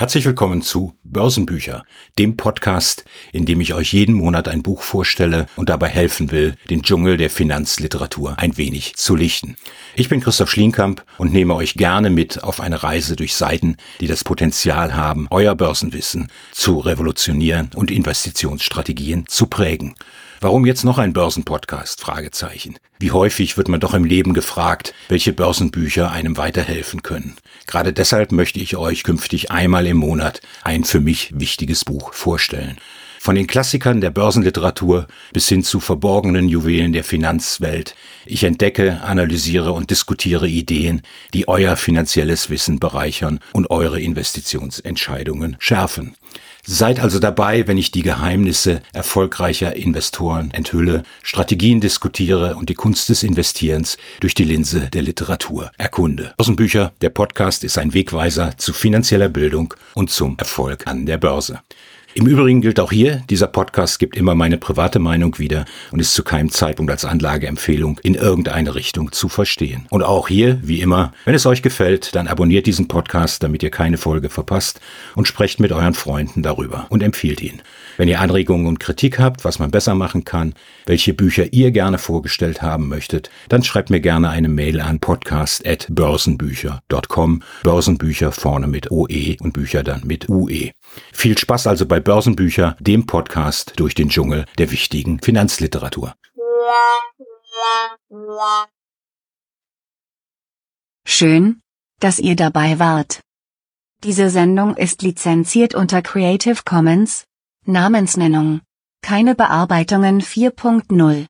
Herzlich willkommen zu Börsenbücher, dem Podcast, in dem ich euch jeden Monat ein Buch vorstelle und dabei helfen will, den Dschungel der Finanzliteratur ein wenig zu lichten. Ich bin Christoph Schlienkamp und nehme euch gerne mit auf eine Reise durch Seiten, die das Potenzial haben, euer Börsenwissen zu revolutionieren und Investitionsstrategien zu prägen. Warum jetzt noch ein Börsenpodcast? Fragezeichen. Wie häufig wird man doch im Leben gefragt, welche Börsenbücher einem weiterhelfen können. Gerade deshalb möchte ich euch künftig einmal im Monat ein für mich wichtiges Buch vorstellen. Von den Klassikern der Börsenliteratur bis hin zu verborgenen Juwelen der Finanzwelt. Ich entdecke, analysiere und diskutiere Ideen, die euer finanzielles Wissen bereichern und eure Investitionsentscheidungen schärfen. Seid also dabei, wenn ich die Geheimnisse erfolgreicher Investoren enthülle, Strategien diskutiere und die Kunst des Investierens durch die Linse der Literatur erkunde. Börsenbücher, der Podcast ist ein Wegweiser zu finanzieller Bildung und zum Erfolg an der Börse. Im Übrigen gilt auch hier, dieser Podcast gibt immer meine private Meinung wieder und ist zu keinem Zeitpunkt als Anlageempfehlung in irgendeine Richtung zu verstehen. Und auch hier, wie immer, wenn es euch gefällt, dann abonniert diesen Podcast, damit ihr keine Folge verpasst und sprecht mit euren Freunden darüber und empfiehlt ihn. Wenn ihr Anregungen und Kritik habt, was man besser machen kann, welche Bücher ihr gerne vorgestellt haben möchtet, dann schreibt mir gerne eine Mail an podcast@börsenbücher.com. Börsenbücher vorne mit OE und Bücher dann mit UE. Viel Spaß also bei Börsenbücher, dem Podcast durch den Dschungel der wichtigen Finanzliteratur. Schön, dass ihr dabei wart. Diese Sendung ist lizenziert unter Creative Commons. Namensnennung. Keine Bearbeitungen 4.0.